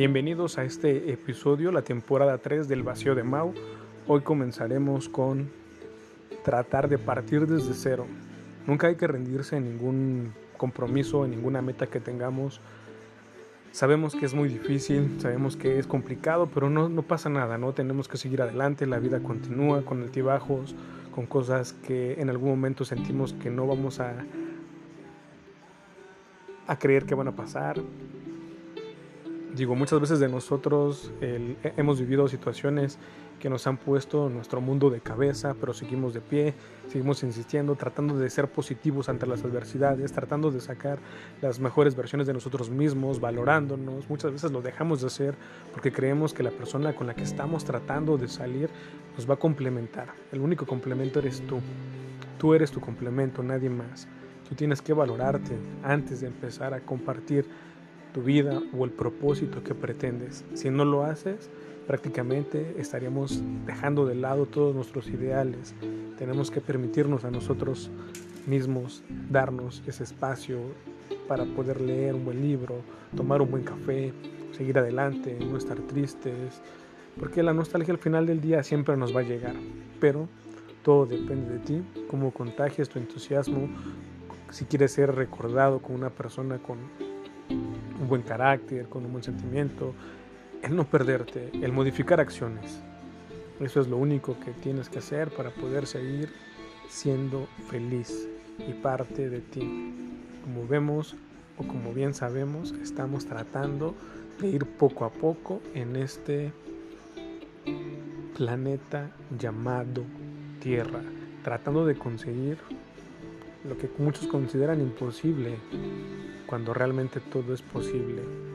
Bienvenidos a este episodio, la temporada 3 del Vacío de Mau. Hoy comenzaremos con tratar de partir desde cero. Nunca hay que rendirse en ningún compromiso, en ninguna meta que tengamos. Sabemos que es muy difícil, sabemos que es complicado, pero no, no pasa nada, ¿no? Tenemos que seguir adelante, la vida continúa con altibajos, con cosas que en algún momento sentimos que no vamos a, a creer que van a pasar. Digo, muchas veces de nosotros hemos vivido situaciones que nos han puesto nuestro mundo de cabeza, pero seguimos de pie, seguimos insistiendo, tratando de ser positivos ante las adversidades, tratando de sacar las mejores versiones de nosotros mismos, valorándonos. Muchas veces lo dejamos de hacer porque creemos que la persona con la que estamos tratando de salir nos va a complementar. El único complemento eres tú. Tú eres tu complemento, nadie más. Tú tienes que valorarte antes de empezar a compartir tu vida o el propósito que pretendes. Si no lo haces, prácticamente estaríamos dejando de lado todos nuestros ideales. Tenemos que permitirnos a nosotros mismos darnos ese espacio para poder leer un buen libro, tomar un buen café, seguir adelante, no estar tristes, porque la nostalgia al final del día siempre nos va a llegar, pero todo depende de ti, cómo contagias tu entusiasmo, si quieres ser recordado como una persona con un buen carácter, con un buen sentimiento, el no perderte, el modificar acciones. Eso es lo único que tienes que hacer para poder seguir siendo feliz y parte de ti. Como vemos o como bien sabemos, estamos tratando de ir poco a poco en este planeta llamado Tierra, tratando de conseguir lo que muchos consideran imposible, cuando realmente todo es posible.